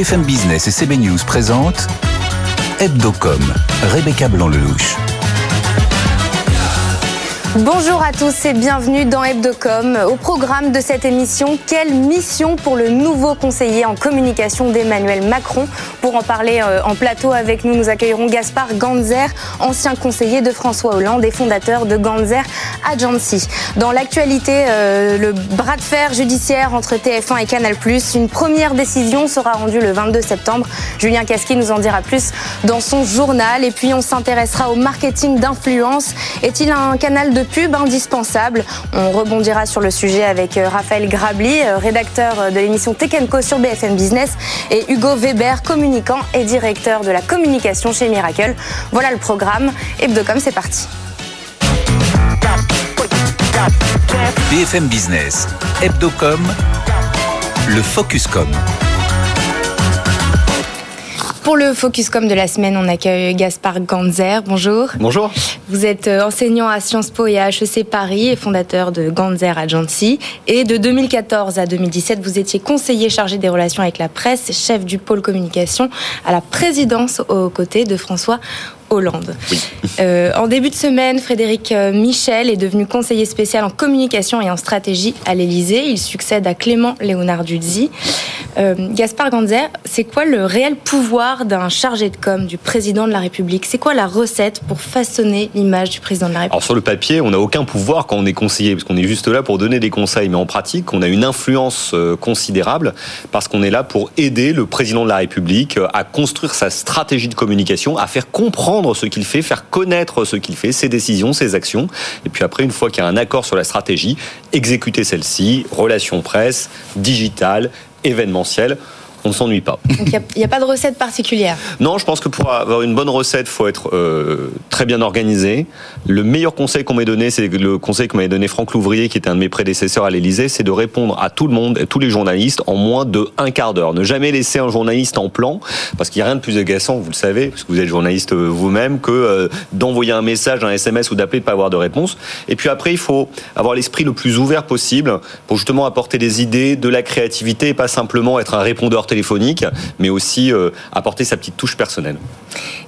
BFM Business et CB News présentent Hebdocom, Rebecca Blanc-Lelouch. Bonjour à tous et bienvenue dans Hebdocom. Au programme de cette émission, quelle mission pour le nouveau conseiller en communication d'Emmanuel Macron Pour en parler euh, en plateau avec nous, nous accueillerons Gaspard Ganzer, ancien conseiller de François Hollande et fondateur de Ganzer Agency. Dans l'actualité, euh, le bras de fer judiciaire entre TF1 et Canal+, une première décision sera rendue le 22 septembre. Julien Casqui nous en dira plus dans son journal. Et puis on s'intéressera au marketing d'influence. Est-il un canal de pub indispensable? On rebondira sur le sujet avec euh, Raphaël Grabli, rédacteur de l'émission Tech sur BFM Business, et Hugo Weber, et directeur de la communication chez Miracle. Voilà le programme. Hebdocom, c'est parti. BFM Business, Hebdocom, le Focuscom. Pour le Focuscom de la semaine, on accueille Gaspard Ganzer. Bonjour. Bonjour. Vous êtes euh, enseignant à Sciences Po et à HEC Paris et fondateur de Ganzer Agency. Et de 2014 à 2017, vous étiez conseiller chargé des relations avec la presse, chef du pôle communication à la présidence aux côtés de François Hollande. Euh, en début de semaine, Frédéric euh, Michel est devenu conseiller spécial en communication et en stratégie à l'Élysée. Il succède à Clément Léonard Dulzy. Euh, Gaspard Ganzer, c'est quoi le réel pouvoir d'un chargé de com du président de la République? C'est quoi la recette pour façonner l'image du président de la République Alors sur le papier, on n'a aucun pouvoir quand on est conseiller, parce qu'on est juste là pour donner des conseils. Mais en pratique, on a une influence considérable parce qu'on est là pour aider le président de la République à construire sa stratégie de communication, à faire comprendre ce qu'il fait, faire connaître ce qu'il fait, ses décisions, ses actions. Et puis après, une fois qu'il y a un accord sur la stratégie, exécuter celle-ci, relations presse, digital, événementiel on ne s'ennuie pas. il n'y a, pas de recette particulière Non, je pense que pour avoir une bonne recette, il faut être euh, très bien organisé. Le meilleur conseil qu'on m'ait donné, c'est le conseil que m'avait donné Franck Louvrier, qui était un de mes prédécesseurs à l'Élysée, c'est de répondre à tout le monde, à tous les journalistes, en moins de un quart d'heure. Ne jamais laisser un journaliste en plan, parce qu'il n'y a rien de plus agaçant, vous le savez, parce que vous êtes journaliste euh, vous-même, que euh, d'envoyer un message, un SMS ou d'appeler de pas avoir de réponse. Et puis après, il faut avoir l'esprit le plus ouvert possible pour justement apporter des idées, de la créativité, et pas simplement être un répondeur téléphonique, mais aussi euh, apporter sa petite touche personnelle.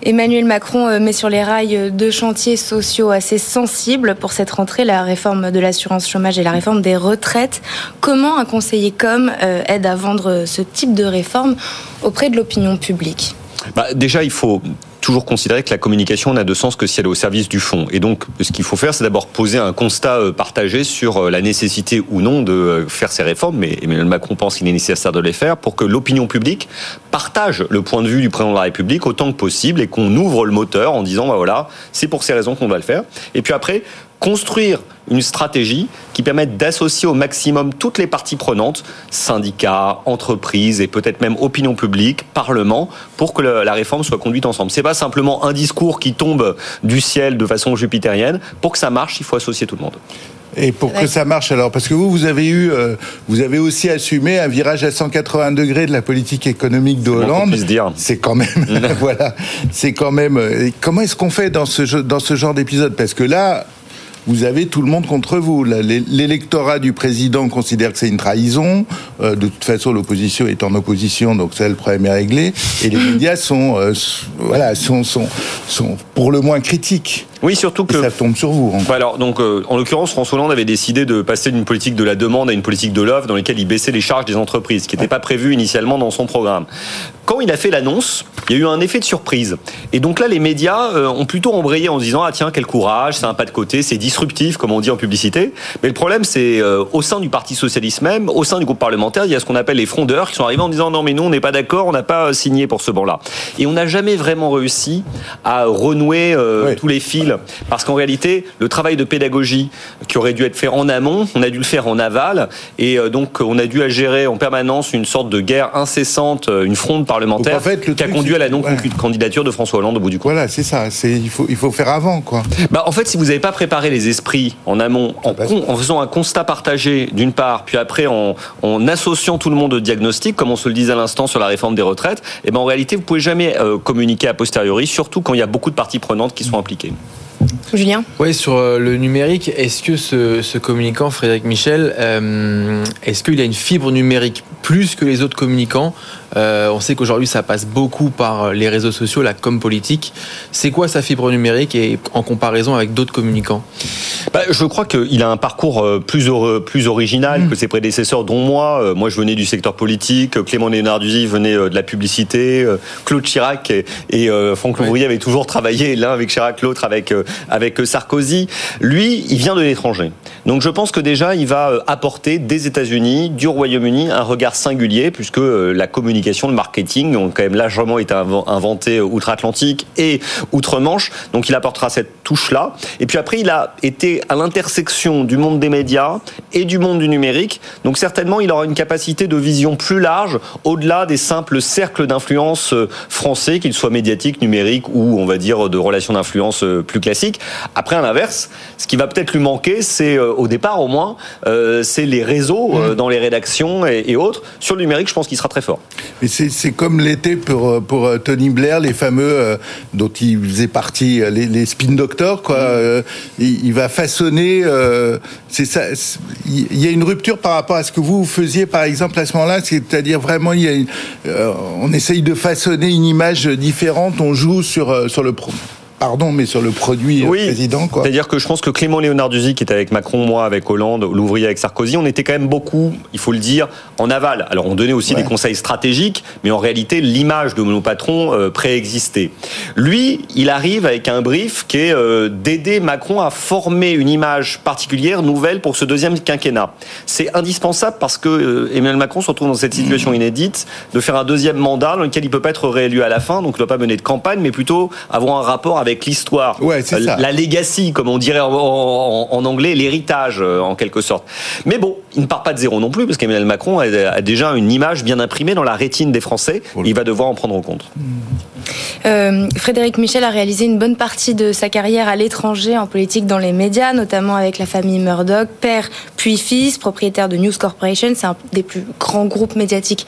Emmanuel Macron euh, met sur les rails euh, deux chantiers sociaux assez sensibles pour cette rentrée, la réforme de l'assurance chômage et la réforme des retraites. Comment un conseiller com aide à vendre ce type de réforme auprès de l'opinion publique? Bah, Déjà, il faut toujours considérer que la communication n'a de sens que si elle est au service du fond. Et donc, ce qu'il faut faire, c'est d'abord poser un constat euh, partagé sur euh, la nécessité ou non de euh, faire ces réformes, mais Emmanuel Macron pense qu'il est nécessaire de les faire pour que l'opinion publique partage le point de vue du président de la République autant que possible et qu'on ouvre le moteur en disant, bah voilà, c'est pour ces raisons qu'on doit le faire. Et puis après, construire une stratégie qui permette d'associer au maximum toutes les parties prenantes, syndicats, entreprises et peut-être même opinion publique, parlement, pour que la réforme soit conduite ensemble. C'est pas simplement un discours qui tombe du ciel de façon jupitérienne. Pour que ça marche, il faut associer tout le monde. Et pour que ça marche alors, parce que vous, vous avez eu, euh, vous avez aussi assumé un virage à 180 degrés de la politique économique de Hollande. C'est quand même, voilà, c'est quand même. Euh, comment est-ce qu'on fait dans ce dans ce genre d'épisode? Parce que là, vous avez tout le monde contre vous. L'électorat du président considère que c'est une trahison. Euh, de toute façon, l'opposition est en opposition, donc ça, le problème est réglé. Et les médias sont, euh, voilà, sont, sont, sont pour le moins critiques. Oui, surtout que ça tombe sur vous. alors, donc, euh, en l'occurrence, François Hollande avait décidé de passer d'une politique de la demande à une politique de l'offre, dans laquelle il baissait les charges des entreprises, ce qui n'était pas prévu initialement dans son programme. Quand il a fait l'annonce, il y a eu un effet de surprise. Et donc là, les médias euh, ont plutôt embrayé en se disant ah tiens quel courage, c'est un pas de côté, c'est disruptif comme on dit en publicité. Mais le problème, c'est euh, au sein du Parti socialiste même, au sein du groupe parlementaire, il y a ce qu'on appelle les frondeurs qui sont arrivés en disant non mais nous on n'est pas d'accord, on n'a pas signé pour ce banc-là. Et on n'a jamais vraiment réussi à renouer tous les fils parce qu'en réalité, le travail de pédagogie qui aurait dû être fait en amont, on a dû le faire en aval, et euh, donc on a dû gérer en permanence une sorte de guerre incessante, euh, une fronde parlementaire qui a conduit à la non-candidature de François Hollande au bout du compte. Voilà, c'est ça. Il faut, il faut faire avant, quoi. Bah, en fait, si vous n'avez pas préparé les esprits en amont, en, en faisant un constat partagé d'une part, puis après en, en, associant tout le monde au diagnostic, comme on se le disait à l'instant sur la réforme des retraites, et eh ben en réalité, vous pouvez jamais euh, communiquer a posteriori, surtout quand il y a beaucoup de parties prenantes qui sont impliquées. Julien Oui, sur euh, le numérique, est-ce que ce, communicant, Frédéric Michel, euh, est-ce qu'il a une fibre numérique plus que les autres communicants on sait qu'aujourd'hui, ça passe beaucoup par les réseaux sociaux, la com politique. C'est quoi sa fibre numérique et en comparaison avec d'autres communicants? Bah, Je crois qu'il a un parcours plus, plus original mmh. que ses prédécesseurs, dont moi. Moi, je venais du secteur politique. Clément Léonard-Duzy venait de la publicité. Claude Chirac et, et Franck Louvrier avaient toujours travaillé l'un avec Chirac, l'autre avec, avec Sarkozy. Lui, il vient de l'étranger. Donc je pense que déjà, il va apporter des États-Unis, du Royaume-Uni, un regard singulier, puisque la communication, le marketing ont quand même largement été inventés outre-Atlantique et outre-Manche. Donc il apportera cette touche-là. Et puis après, il a été à l'intersection du monde des médias et du monde du numérique. Donc certainement, il aura une capacité de vision plus large, au-delà des simples cercles d'influence français, qu'ils soient médiatiques, numériques ou, on va dire, de relations d'influence plus classiques. Après, à l'inverse, ce qui va peut-être lui manquer, c'est euh, au départ au moins, euh, c'est les réseaux euh, mmh. dans les rédactions et, autres. Sur le numérique, je pense qu'il sera très fort. Mais c'est comme l'été pour, pour Tony Blair, les fameux dont il faisait partie, les, spin doctors, quoi. Mmh. il, va façonner. c'est ça. Il y a une rupture par rapport à ce que vous faisiez, par exemple, à ce moment-là. C'est-à-dire vraiment, il y a on essaye de façonner une image différente. On joue sur sur le pro pardon, mais sur le produit euh, oui. président. C'est-à-dire que je pense que Clément Léonard Duzy, qui était avec Macron, moi avec Hollande, l'ouvrier avec Sarkozy, on était quand même beaucoup, il faut le dire, en aval. Alors on donnait aussi des conseils stratégiques, mais en réalité l'image de nos patrons euh, préexistait. Lui, il arrive avec un brief qui est euh, d'aider Macron à former une image particulière, nouvelle pour ce deuxième quinquennat. C'est indispensable parce que Emmanuel Macron se retrouve dans cette situation mmh. inédite de faire un deuxième mandat dans lequel il peut pas être réélu à la fin, donc il ne doit pas mener de campagne, mais plutôt avoir un rapport avec l'histoire, la legacy, comme on dirait en, anglais, l'héritage euh, en quelque sorte. Mais bon, il ne part pas de zéro non plus, parce qu'Emmanuel Macron a, déjà une image bien imprimée dans la rétine des Français. Il va devoir en prendre en compte. Euh, Frédéric Michel a réalisé une bonne partie de sa carrière à l'étranger en politique dans les médias, notamment avec la famille Murdoch, père puis fils, propriétaire de News Corporation, c'est un des plus grands groupes médiatiques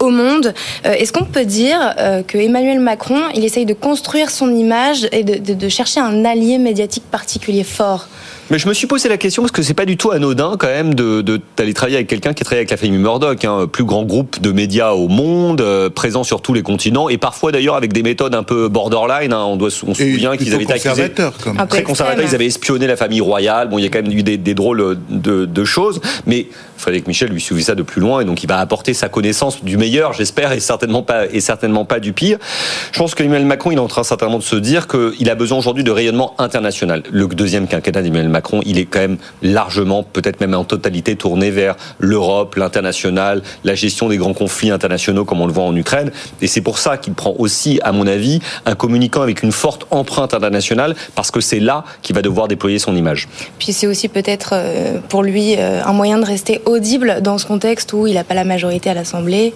au monde. Euh, est-ce qu'on peut dire euh, que Emmanuel Macron, il essaye de construire son image et de chercher un allié médiatique particulier fort? Mais je me suis posé la question parce que c'est pas du tout anodin quand même de d'aller travailler avec quelqu'un qui a travaillé avec la famille Murdoch, hein, plus grand groupe de médias au monde, euh, présent sur tous les continents et parfois d'ailleurs avec des méthodes un peu borderline. Hein, on doit on se souvient qu'ils avaient été accusés comme. très conservateurs. Ils avaient espionné la famille royale. Bon, il y a quand même eu des, des drôles de, de, choses, mais Frédéric Michel lui suivait ça de plus loin et donc il va apporter sa connaissance du meilleur, j'espère, et certainement pas et certainement pas du pire. Je pense qu'Emmanuel Macron, il est en train certainement de se dire qu'il a besoin aujourd'hui de rayonnement international. Le deuxième quinquennat d'Emmanuel Macron, il est quand même largement, peut-être même en totalité, tourné vers l'Europe, l'international, la gestion des grands conflits internationaux comme on le voit en Ukraine. Et c'est pour ça qu'il prend aussi, à mon avis, un communicant avec une forte empreinte internationale, parce que c'est là qu'il va devoir déployer son image. Puis c'est aussi peut-être euh, pour lui euh, un moyen de rester dans ce contexte où il n'a pas la majorité à l'Assemblée.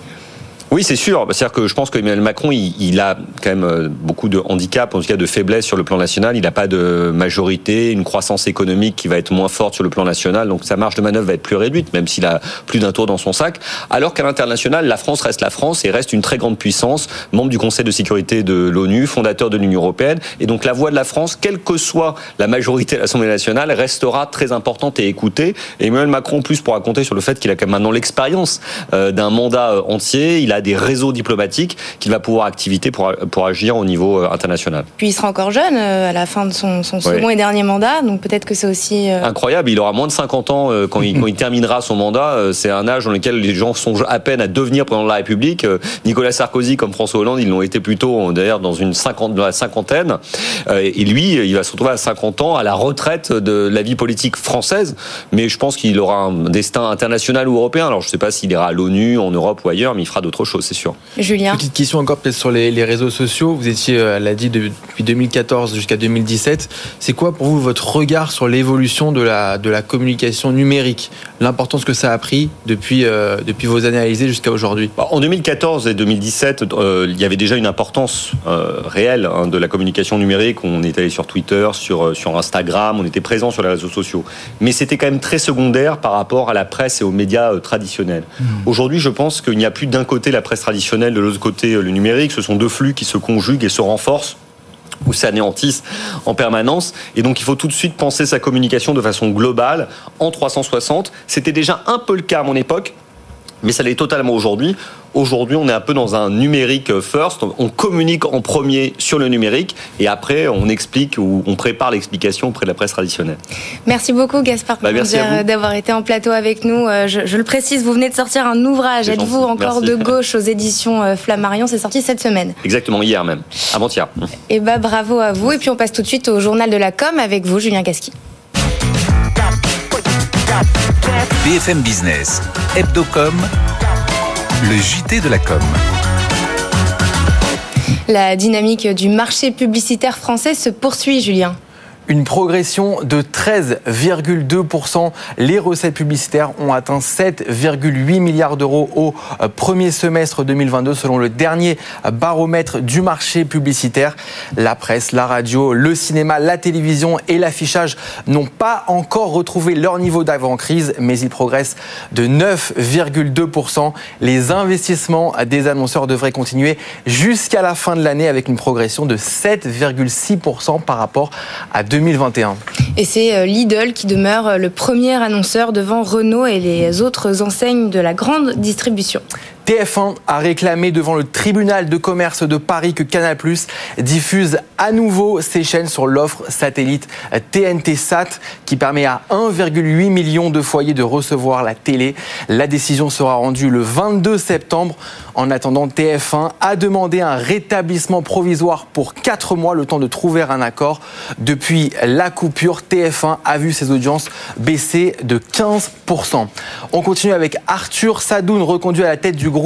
Oui, c'est sûr. C'est-à-dire que je pense qu'Emmanuel Macron, il, a quand même euh, beaucoup de handicap, en tout cas de faiblesse sur le plan national. Il n'a pas de majorité, une croissance économique qui va être moins forte sur le plan national. Donc sa marge de manœuvre va être plus réduite, même s'il a plus d'un tour dans son sac. Alors qu'à l'international, la France reste la France et reste une très grande puissance, membre du Conseil de sécurité de l'ONU, fondateur de l'Union européenne. Et donc la voix de la France, quelle que soit la majorité à l'Assemblée nationale, restera très importante et écoutée. Et Emmanuel Macron, plus, pour raconter sur le fait qu'il a quand même maintenant l'expérience euh, d'un mandat euh, entier. Il a des réseaux diplomatiques qu'il va pouvoir activiter pour, pour agir au niveau euh, international. Puis il sera encore jeune euh, à la fin de son, second et dernier mandat, donc peut-être que c'est aussi... Euh, Incroyable, il aura moins de 50 ans quand il, quand il terminera son mandat. C'est un âge dans lequel les gens sont à peine à devenir président de la République. Nicolas Sarkozy comme François Hollande, ils l'ont été plutôt d'ailleurs dans une cinquante, dans la cinquantaine. Et lui, il va se retrouver à 50 ans à la retraite de la vie politique française. Mais je pense qu'il aura un destin international ou européen. Alors je ne sais pas s'il ira à l'ONU, en Europe ou ailleurs, mais il fera d'autres choses, c'est sûr. Julien Petite question encore peut-être sur les, réseaux sociaux. Vous étiez, euh, elle l'a dit, depuis 2014 jusqu'à 2017. C'est quoi pour vous votre regard sur l'évolution de la, de la communication numérique L'importance que ça a pris depuis, euh, depuis vos analyses jusqu'à aujourd'hui bah, En 2014 et 2017, euh, il y avait déjà une importance réelle hein, de la communication numérique. On était allé sur Twitter, sur, sur Instagram, on était présent sur les réseaux sociaux. Mais c'était quand même très secondaire par rapport à la presse et aux médias traditionnels. Mmh. Aujourd'hui, je pense qu'il n'y a plus d'un côté la presse traditionnelle, de l'autre côté le numérique. Ce sont deux flux qui se conjuguent et se renforcent ou s'anéantissent en permanence. Et donc il faut tout de suite penser sa communication de façon globale, en 360. C'était déjà un peu le cas à mon époque. Mais ça l'est totalement aujourd'hui. Aujourd'hui, on est un peu dans un numérique first. On communique en premier sur le numérique et après, on explique ou on prépare l'explication auprès de la presse traditionnelle. Merci beaucoup, Gaspard, bah, d'avoir été en plateau avec nous. Euh, je, le précise, vous venez de sortir un ouvrage. Êtes-vous encore de gauche aux éditions euh, Flammarion? C'est sorti cette semaine. Exactement, hier même, avant-hier. Et eh bah, bravo à vous. Et puis, on passe tout de suite au journal de la com avec vous, Julien Casqui. BFM Business, Hebdocom, le JT de la com. La dynamique du marché publicitaire français se poursuit, Julien une progression de 13,2%. Les recettes publicitaires ont atteint 7,8 milliards d'euros au euh, premier semestre 2022 selon le dernier baromètre du marché publicitaire. La presse, la radio, le cinéma, la télévision et l'affichage n'ont pas encore retrouvé leur niveau d'avant-crise, mais ils progressent de 9,2%. Les investissements des annonceurs devraient continuer jusqu'à la fin de l'année avec une progression de 7,6% par rapport à 2022. 2021. Et c'est euh, Lidl qui demeure euh, le premier annonceur devant Renault et les autres enseignes de la grande distribution. TF1 a réclamé devant le tribunal de commerce de Paris que Canal+ diffuse à nouveau ses chaînes sur l'offre satellite TNT Sat qui permet à 1,8 million de foyers de recevoir la télé. La décision sera rendue le 22 septembre. En attendant, TF1 a demandé un rétablissement provisoire pour 4 mois, le temps de trouver un accord. Depuis la coupure, TF1 a vu ses audiences baisser de 15%. On continue avec Arthur Sadoun, reconduit à la tête du groupe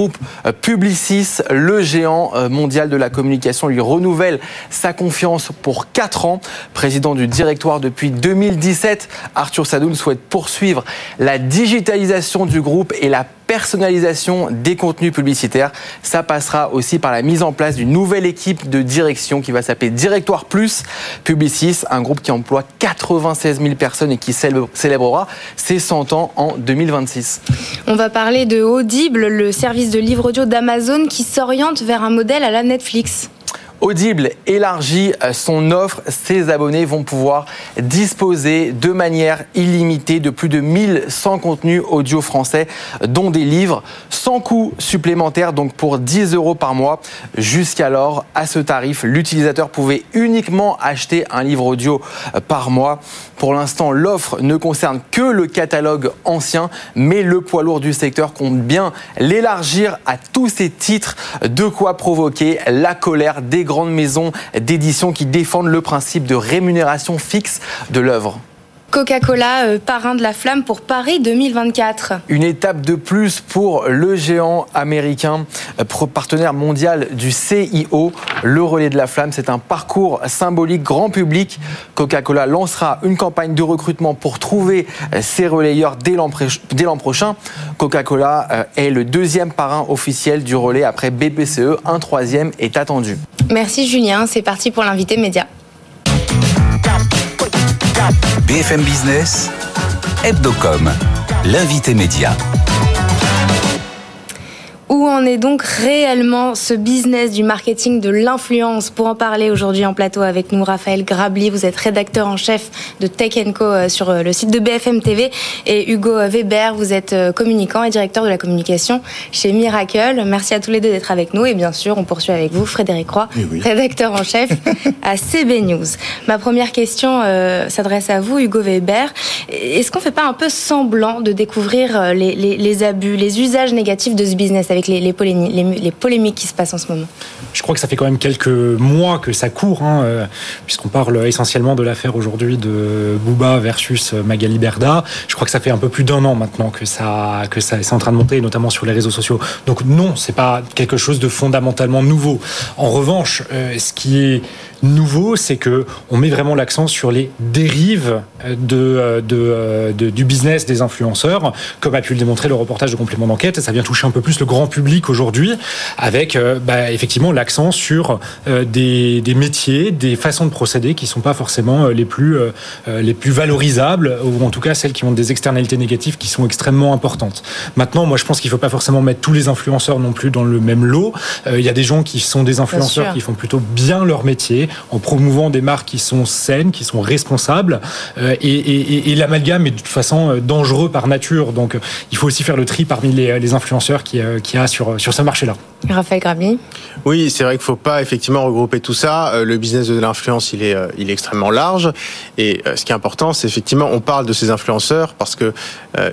euh, Publicis, le géant euh, mondial de la communication, lui renouvelle sa confiance pour 4 ans. Président du directoire depuis 2017, Arthur Sadoun souhaite poursuivre la digitalisation du groupe et la personnalisation des contenus publicitaires. Ça passera aussi par la mise en place d'une nouvelle équipe de direction qui va s'appeler Directoire Plus Publicis, un groupe qui emploie 96 000 personnes et qui célébrera ses 100 ans en 2026. On va parler de Audible, le service de livre audio d'Amazon qui s'oriente vers un modèle à la Netflix. Audible élargit euh, son offre. Ses abonnés vont pouvoir disposer de manière illimitée de plus de 1100 contenus audio français, dont des livres, sans coût supplémentaire, donc pour 10 euros par mois. Jusqu'alors, à ce tarif, l'utilisateur pouvait uniquement acheter un livre audio euh, par mois. Pour l'instant, l'offre ne concerne que le catalogue ancien, mais le poids lourd du secteur compte bien l'élargir à tous ces titres, de quoi provoquer la colère des grandes maisons d'édition qui défendent le principe de rémunération fixe de l'œuvre. Coca-Cola, euh, parrain de la flamme pour Paris 2024. Une étape de plus pour le géant américain, euh, partenaire mondial du CIO. Le relais de la flamme, c'est un parcours symbolique grand public. Coca-Cola lancera une campagne de recrutement pour trouver euh, ses relayeurs dès l'an prochain. Coca-Cola est le deuxième parrain officiel du relais après BPCE. Un troisième est attendu. Merci Julien, c'est parti pour l'invité média. BFM Business, Hebdocom, l'invité média. En est donc réellement ce business du marketing de l'influence Pour en parler aujourd'hui en plateau avec nous, Raphaël Grabli, vous êtes rédacteur en chef de Tech Co euh, sur euh, le site de BFM TV et Hugo Weber, vous êtes euh, communicant et directeur de la communication chez Miracle. Merci à tous les deux d'être avec nous et bien sûr, on poursuit avec vous, Frédéric Roy, eh rédacteur en chef à CB News. Ma première question s'adresse à vous, Hugo Weber. Est-ce qu'on fait pas un peu semblant de découvrir les, les abus, les usages négatifs de ce business avec les, polémiques, qui se passent en ce moment Je crois que ça fait quand même quelques mois que ça court, hein, euh, puisqu'on parle essentiellement de l'affaire aujourd'hui de Booba versus Magali Berda. Je crois que ça fait un peu plus d'un an maintenant que ça, que ça c'est en train de monter, notamment sur les réseaux sociaux. Donc non, c'est pas quelque chose de fondamentalement nouveau. En revanche, euh, ce qui est nouveau, c'est que on met vraiment l'accent sur les dérives de, de, du business des influenceurs, comme a pu le démontrer le reportage de complément d'enquête. Ça vient toucher un peu plus le grand public public aujourd'hui, avec bah, effectivement l'accent sur des, des, métiers, des façons de procéder qui sont pas forcément les plus les plus valorisables ou en tout cas celles qui ont des externalités négatives qui sont extrêmement importantes. Maintenant, moi je pense qu'il faut pas forcément mettre tous les influenceurs non plus dans le même lot. Il y a des gens qui sont des influenceurs qui font plutôt bien leur métier en promouvant des marques qui sont saines, qui sont responsables. Euh, et, l'amalgame est de toute façon euh, dangereux par nature. Donc il faut aussi faire le tri parmi les, influenceurs qu'il y a sur, sur ce marché-là. Raphaël Grabny Oui, c'est vrai qu'il ne faut pas effectivement regrouper tout ça. Euh, le business de l'influence, il est, il est extrêmement large. Et ce qui est important, c'est effectivement, on parle de ces influenceurs parce que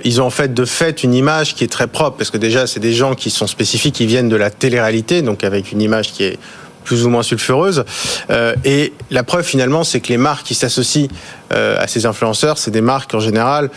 ils ont en fait de fait une image qui est très propre. Parce que déjà, c'est des gens qui sont spécifiques, qui viennent de la télé-réalité, donc avec une image qui est plus ou moins sulfureuse. Euh, et la preuve finalement, c'est que les marques qui s'associent euh, à ces influenceurs, c'est des marques en général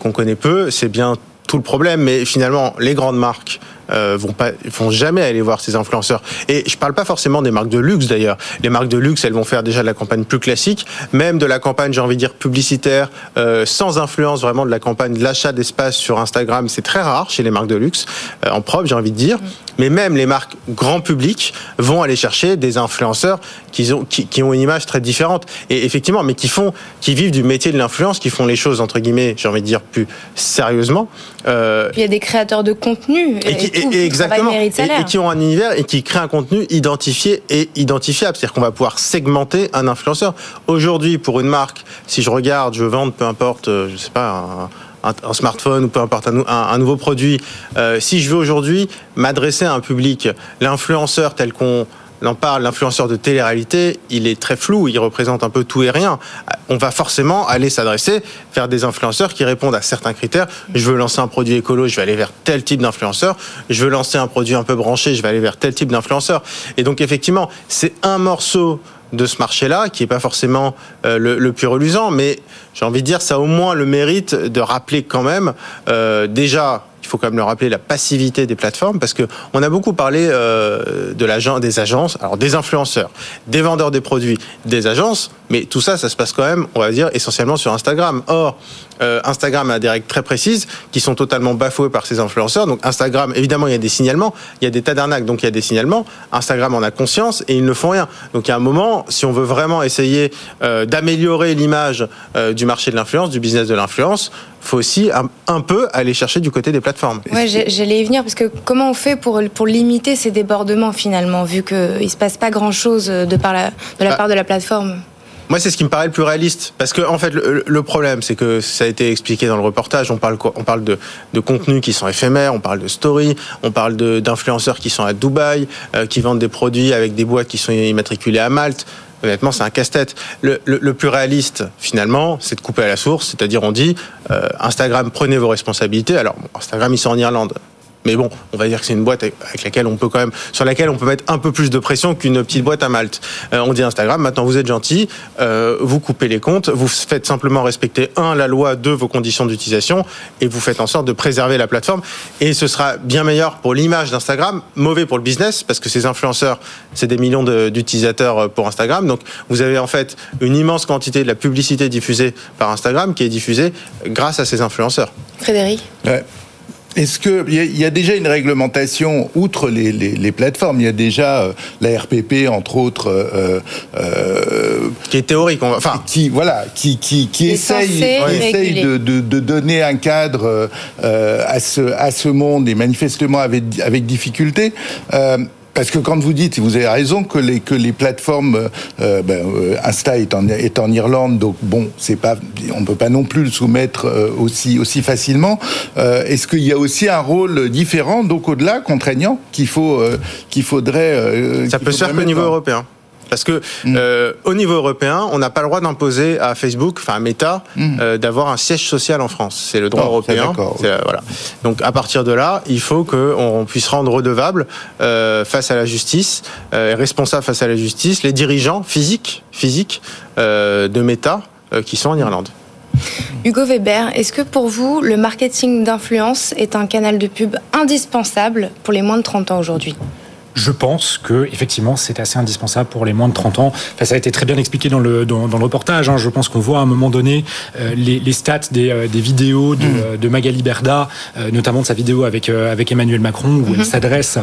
qu'on connaît peu. C'est bien tout le problème, mais finalement, les grandes marques euh, vont pas, vont jamais aller voir ces influenceurs. Et je parle pas forcément des marques de luxe d'ailleurs. Les marques de luxe, elles vont faire déjà de la campagne plus classique, même de la campagne, j'ai envie de dire publicitaire, euh, sans influence vraiment de la campagne de l'achat d'espace sur Instagram. C'est très rare chez les marques de luxe, euh, en propre, j'ai envie de dire. Mais même les marques grand public vont aller chercher des influenceurs qui ont, qui, qui ont une image très différente. Et effectivement, mais qui font, qui vivent du métier de l'influence, qui font les choses entre guillemets, j'ai envie de dire plus sérieusement. Euh, il y a des créateurs de contenu. Et, qui, et, exactement. Et, qui ont un univers et qui créent un contenu identifié et identifiable. C'est-à-dire qu'on va pouvoir segmenter un influenceur. Aujourd'hui, pour une marque, si je regarde, je vends, peu importe, euh, je sais pas, un, smartphone ou peu importe un, nouveau produit, euh, si je veux aujourd'hui m'adresser à un public, l'influenceur tel qu'on l'en parle, l'influenceur de télé-réalité, il est très flou, il représente un peu tout et rien. On va forcément aller s'adresser vers des influenceurs qui répondent à certains critères. Je veux lancer un produit écolo, je vais aller vers tel type d'influenceur. Je veux lancer un produit un peu branché, je vais aller vers tel type d'influenceur. Et donc effectivement, c'est un morceau de ce marché-là, qui n'est pas forcément euh, le, plus reluisant, mais j'ai envie de dire, ça a au moins le mérite de rappeler quand même, euh, déjà, il faut quand même le rappeler, la passivité des plateformes, parce que on a beaucoup parlé euh, de des agences, alors des influenceurs, des vendeurs des produits, des agences, mais tout ça, ça se passe quand même, on va dire, essentiellement sur Instagram. Or, euh, Instagram a des règles très précises qui sont totalement bafouées par ces influenceurs. Donc Instagram, évidemment, il y a des signalements, il y a des tas d'arnaques, donc il y a des signalements. Instagram en a conscience et ils ne font rien. Donc il y a un moment, si on veut vraiment essayer euh, d'améliorer l'image du marché de l'influence, du business de l'influence, faut aussi un, peu aller chercher du côté des plateformes. Ouais, j'allais y venir parce que comment on fait pour, pour limiter ces débordements finalement, vu qu'il ne se passe pas grand-chose de, par la, de la bah, part de la plateforme? Moi, c'est ce qui me paraît le plus réaliste. Parce que, en fait, le, problème, c'est que ça a été expliqué dans le reportage. On parle, on parle de, de contenus qui sont éphémères, on parle de story, on parle d'influenceurs qui sont à Dubaï, euh, qui vendent des produits avec des boîtes qui sont immatriculées à Malte honnêtement, c'est un casse-tête. Le, plus réaliste, finalement, c'est de couper à la source, c'est-à-dire on dit euh, Instagram, prenez vos responsabilités. Alors, Instagram, ils sont en Irlande. Mais bon, on va dire que c'est une boîte avec laquelle on peut quand même, sur laquelle on peut mettre un peu plus de pression qu'une petite boîte à Malte. Euh, on dit Instagram, maintenant vous êtes gentil, euh, vous coupez les comptes, vous faites simplement respecter un la loi, deux vos conditions d'utilisation, et vous faites en sorte de préserver la plateforme. Et ce sera bien meilleur pour l'image d'Instagram, mauvais pour le business parce que ces influenceurs, c'est des millions d'utilisateurs euh, pour Instagram. Donc vous avez en fait une immense quantité de la publicité diffusée par Instagram qui est diffusée grâce à ces influenceurs. Frédéric? Ouais. Est-ce qu'il y, y, a déjà une réglementation, outre les, les, les plateformes, il y a déjà euh, la RPP, entre autres, euh, euh, qui est théorique, enfin, qui voilà, qui qui, qui essaye, essaye de, de, de, donner un cadre euh, à ce à ce monde. Et manifestement avec avec difficulté. Parce que quand vous dites, vous avez raison, que les, que les plateformes, euh, euh ben, euh, Insta est en, est en Irlande, donc bon, c'est pas, on peut pas non plus le soumettre aussi, aussi facilement. Est-ce qu'il y a aussi un rôle différent, donc au-delà, contraignant, qu'il faut, qu'il faudrait. Ça peut se faire qu'au niveau européen. Parce que mm. euh, au niveau européen, on n'a pas le droit d'imposer à Facebook, enfin à Meta, mm. euh, d'avoir un siège social en France. C'est le droit oh, européen. Euh, voilà. Donc à partir de là, il faut qu'on puisse rendre redevable euh, face à la justice, euh, responsable face à la justice, les dirigeants physiques, physiques de Meta qui sont en Irlande. Hugo Weber, est-ce que pour vous, le marketing d'influence est un canal de pub indispensable pour les moins de 30 ans aujourd'hui? Je pense que effectivement c'est assez indispensable pour les moins de 30 ans. Enfin, ça a été très bien expliqué dans le dans, dans le reportage. Hein. Je pense qu'on voit à un moment donné euh, les, les, stats des, euh, des vidéos de, mm. de, Magali Berda, euh, notamment de sa vidéo avec avec Emmanuel Macron où elle mm-hmm. s'adresse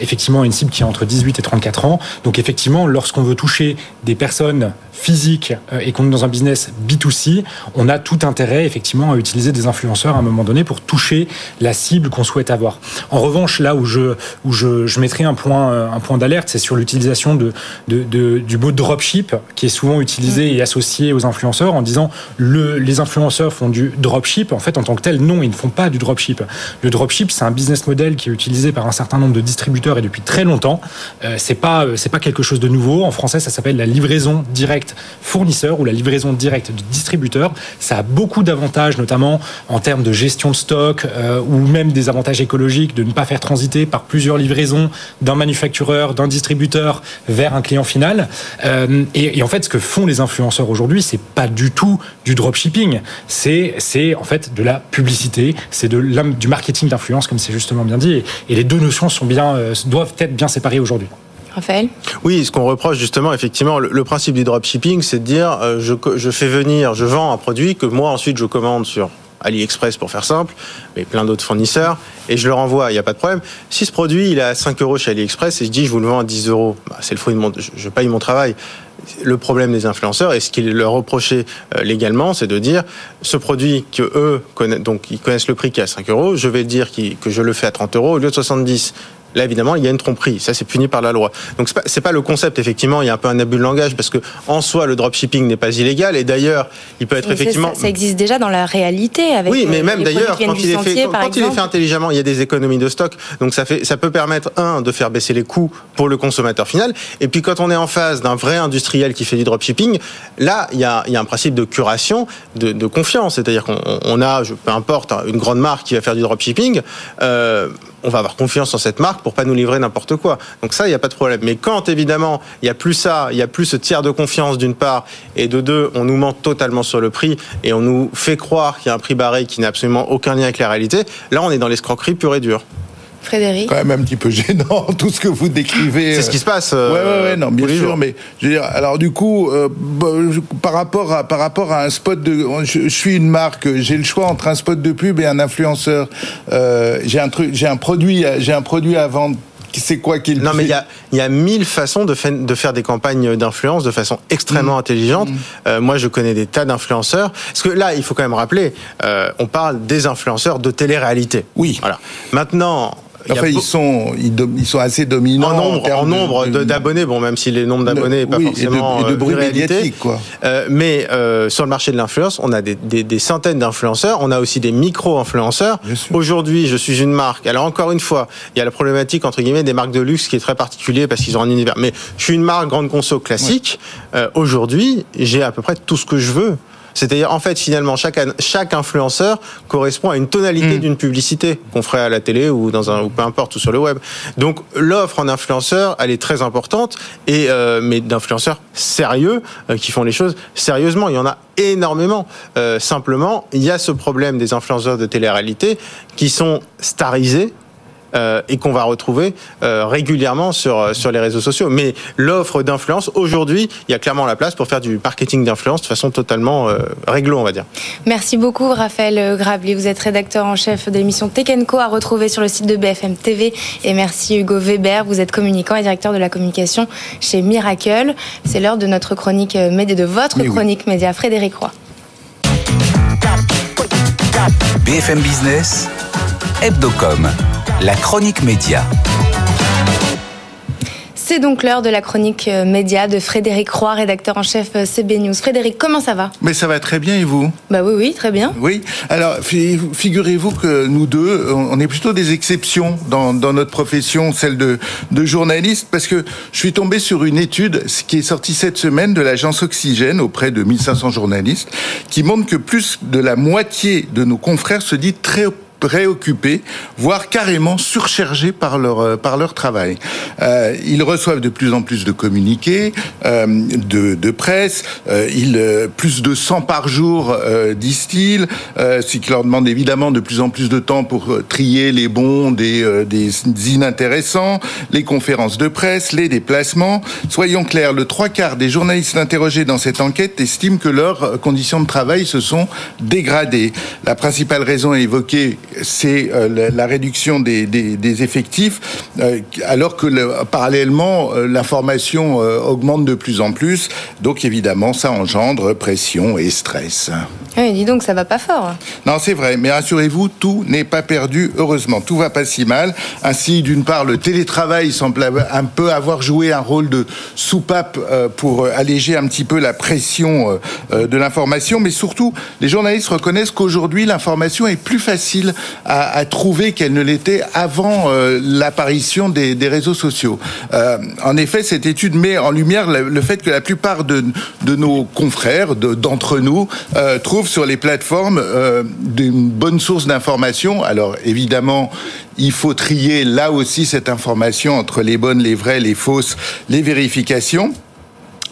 effectivement à une cible qui est entre 18 et 34 ans. Donc effectivement, lorsqu'on veut toucher des personnes physiques et qu'on est dans un business B2C, on a tout intérêt effectivement à utiliser des influenceurs à un moment donné pour toucher la cible qu'on souhaite avoir. En revanche, là où je où je, je mettrai un point un point d'alerte, c'est sur l'utilisation de, de, de, du mot dropship qui est souvent utilisé mm. et associé aux influenceurs en disant le, les influenceurs font du dropship. En fait, en tant que tel, non, ils ne font pas du dropship. Le dropship, c'est un business model qui est utilisé par un certain nombre de distributeurs et depuis très longtemps. Euh, c'est pas c'est pas quelque chose de nouveau. En français, ça s'appelle la livraison directe fournisseur ou la livraison directe de distributeur. Ça a beaucoup d'avantages, notamment en termes de gestion de stock euh, ou même des avantages écologiques de ne pas faire transiter par plusieurs livraisons d'un manufactureur, d'un distributeur vers un client final. Euh, et, et, en fait, ce que font les influenceurs aujourd'hui, c'est pas du tout du dropshipping. C'est c'est en fait de la publicité, c'est de du marketing d'influence, comme c'est justement bien dit. Et, et, les deux notions sont bien euh, doivent être bien séparées aujourd'hui. Raphaël? Oui, ce qu'on reproche justement, effectivement, le, le, principe du dropshipping, c'est de dire euh, je, je fais venir, je vends un produit que moi ensuite je commande sur AliExpress pour faire simple, mais plein d'autres fournisseurs, et je le renvoie, il n'y a pas de problème. Si ce produit il est à 5 euros chez AliExpress et je dis je vous le vends à 10 euros, bah, c'est le fruit de mon, je, paye mon travail. Le problème des influenceurs et ce qu'il leur reprochait euh, légalement, c'est de dire ce produit que eux connaissent, donc ils connaissent le prix qui est à 5 euros, je vais dire que je le fais à 30 euros au lieu de 70. Là, évidemment, il y a une tromperie. Ça, c'est puni par la loi. Donc, c'est pas, pas le concept. Effectivement, il y a un peu un abus de langage parce que, en soi, le dropshipping n'est pas illégal. Et d'ailleurs, il peut être effectivement. Ça, existe déjà dans la réalité. Avec oui, mais même d'ailleurs, quand, il est, fait, quand il est fait intelligemment, il y a des économies de stock. Donc, ça fait, ça peut permettre un de faire baisser les coûts pour le consommateur final. Et puis, quand on est en face d'un vrai industriel qui fait du dropshipping, là, il y a, il y a un principe de curation, de, de confiance. C'est-à-dire qu'on a, peu importe, une grande marque qui va faire du dropshipping. Euh, on va avoir confiance en cette marque pour pas nous livrer n'importe quoi. Donc ça, il n'y a pas de problème. Mais quand évidemment, il n'y a plus ça, il n'y a plus ce tiers de confiance d'une part, et de deux, on nous ment totalement sur le prix et on nous fait croire qu'il y a un prix barré qui n'a absolument aucun lien avec la réalité, là, on est dans l'escroquerie pure et dure. Frédéric Quand même un petit peu gênant, tout ce que vous décrivez. C'est ce qui se passe. Euh, ouais, ouais, non, bien sûr, mais je veux dire, alors du coup, euh, bah, par rapport à par rapport à un spot de, je, suis une marque, j'ai le choix entre un spot de pub et un influenceur. Euh, j'ai un truc, j'ai un produit, j'ai un produit à vendre c'est quoi qu'il Non, mais il y a, y a mille façons de, de faire des campagnes d'influence de façon extrêmement mmh. intelligente. Mmh. Euh, moi, je connais des tas d'influenceurs. Parce que là, il faut quand même rappeler, euh, on parle des influenceurs de télé-réalité. Oui. Voilà. Maintenant, Enfin, ils sont, ils, sont assez dominants en nombre, en, nombre d'abonnés. Bon, même si les nombres d'abonnés pas forcément et de, de bruit médiatique, quoi. Euh, mais euh, sur le marché de l'influence, on a des, des, des centaines d'influenceurs. On a aussi des micro-influenceurs. Aujourd'hui, je suis une marque. Alors encore une fois, il y a la problématique entre guillemets des marques de luxe qui est très particulier parce qu'ils ont un univers. Mais je suis une marque grande conso classique. Euh, Aujourd'hui, j'ai à peu près tout ce que je veux. C'est-à-dire, en fait, finalement, chaque, chaque influenceur correspond à une tonalité mm. d'une publicité qu'on ferait à la télé ou dans un ou peu importe ou sur le web. Donc, l'offre en influenceur, elle est très importante et euh, mais d'influenceurs sérieux euh, qui font les choses sérieusement. Il y en a énormément. Euh, simplement, il y a ce problème des influenceurs de télé-réalité qui sont starisés euh, et qu'on va retrouver euh, régulièrement sur, euh, sur les réseaux sociaux. Mais l'offre d'influence, aujourd'hui, il y a clairement la place pour faire du marketing d'influence de façon totalement réglo, on va dire. Merci beaucoup, Raphaël Grabli. Vous êtes rédacteur en chef de l'émission Tekenco à retrouver sur le site de BFM TV. Et merci, Hugo Weber. Vous êtes communicant et directeur de la communication chez Miracle. C'est l'heure de notre chronique média, de votre chronique média, Frédéric Roy. BFM Business, Hebdocom la chronique média. C'est donc l'heure de la chronique euh, média de Frédéric Roy, rédacteur en chef euh, CB News. Frédéric, comment ça va? Mais ça va très bien et vous? Bah oui, oui, très bien. Oui. Alors, figurez-vous que nous deux, on est plutôt des exceptions dans, notre profession, celle de, de journaliste, parce que je suis tombé sur une étude qui est sortie cette semaine de l'agence Oxygène auprès de 1500 journalistes, qui montre que plus de la moitié de nos confrères se dit très préoccupés, voire carrément surchargés par leur par leur travail. ils reçoivent de plus en plus de communiqués, de, de presse, ils plus de 100 par jour, disent-ils, ce qui leur demande évidemment de plus en plus de temps pour trier les bons des, des inintéressants, les conférences de presse, les déplacements. Soyons clairs, le trois quarts des journalistes interrogés dans cette enquête estiment que leurs conditions de travail se sont dégradées. La principale raison évoquée, c'est euh, la réduction des, des, effectifs, euh, alors que parallèlement, euh, l'information augmente de plus en plus. Donc évidemment, ça engendre pression et stress. Oui, dis donc, ça va pas fort. Non, c'est vrai, mais rassurez-vous, tout n'est pas perdu, heureusement. Tout va pas si mal. Ainsi, d'une part, le télétravail semble un peu avoir joué un rôle de soupape pour alléger un petit peu la pression de l'information, mais surtout, les journalistes reconnaissent qu'aujourd'hui, l'information est plus facile à, trouver qu'elle ne l'était avant l'apparition des, réseaux sociaux. en effet, cette étude met en lumière le, fait que la plupart de, nos confrères, d'entre nous, trouvent sur les plateformes une bonne source d'information. Alors, évidemment, il faut trier là aussi cette information entre les bonnes, les vraies, les fausses, les vérifications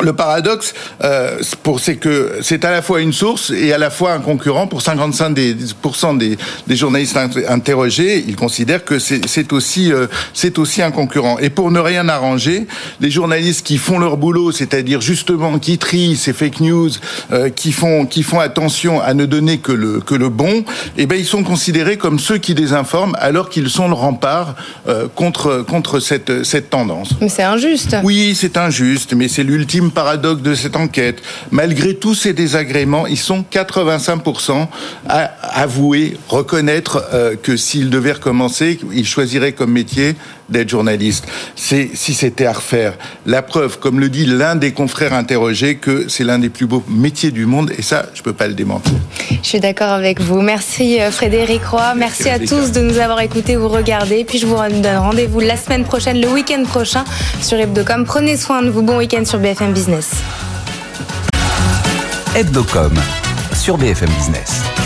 le paradoxe, euh, c'est que c'est à la fois une source et à la fois un concurrent. Pour 55% des, des, des journalistes interrogés, ils considèrent que c'est aussi, euh, c'est aussi un concurrent. Et pour ne rien arranger, les journalistes qui font leur boulot, c'est-à-dire justement qui trient ces fake news, euh, qui font, qui font attention à ne donner que le, que le bon, eh ben ils sont considérés comme ceux qui désinforment, alors qu'ils sont le rempart euh, contre, contre cette, cette tendance. Mais c'est injuste. Oui, c'est injuste, mais c'est l'ultime paradoxe de cette enquête. Malgré tous ces désagréments, ils sont 85% à avouer, reconnaître euh, que s'ils devaient recommencer, ils choisiraient comme métier d'être journaliste. C'est si c'était à refaire. La preuve, comme le dit l'un des confrères interrogés, que c'est l'un des plus beaux métiers du monde, et ça, je peux pas le démentir. Je suis d'accord avec vous. Merci euh, Frédéric Roy. Merci, à tous de nous avoir écoutés ou regardés. Puis je vous donne rendez-vous la semaine prochaine, le week-end prochain sur Hebdocom. Prenez soin de vous. Bon week-end sur BFM Business. Hebdocom sur BFM Business.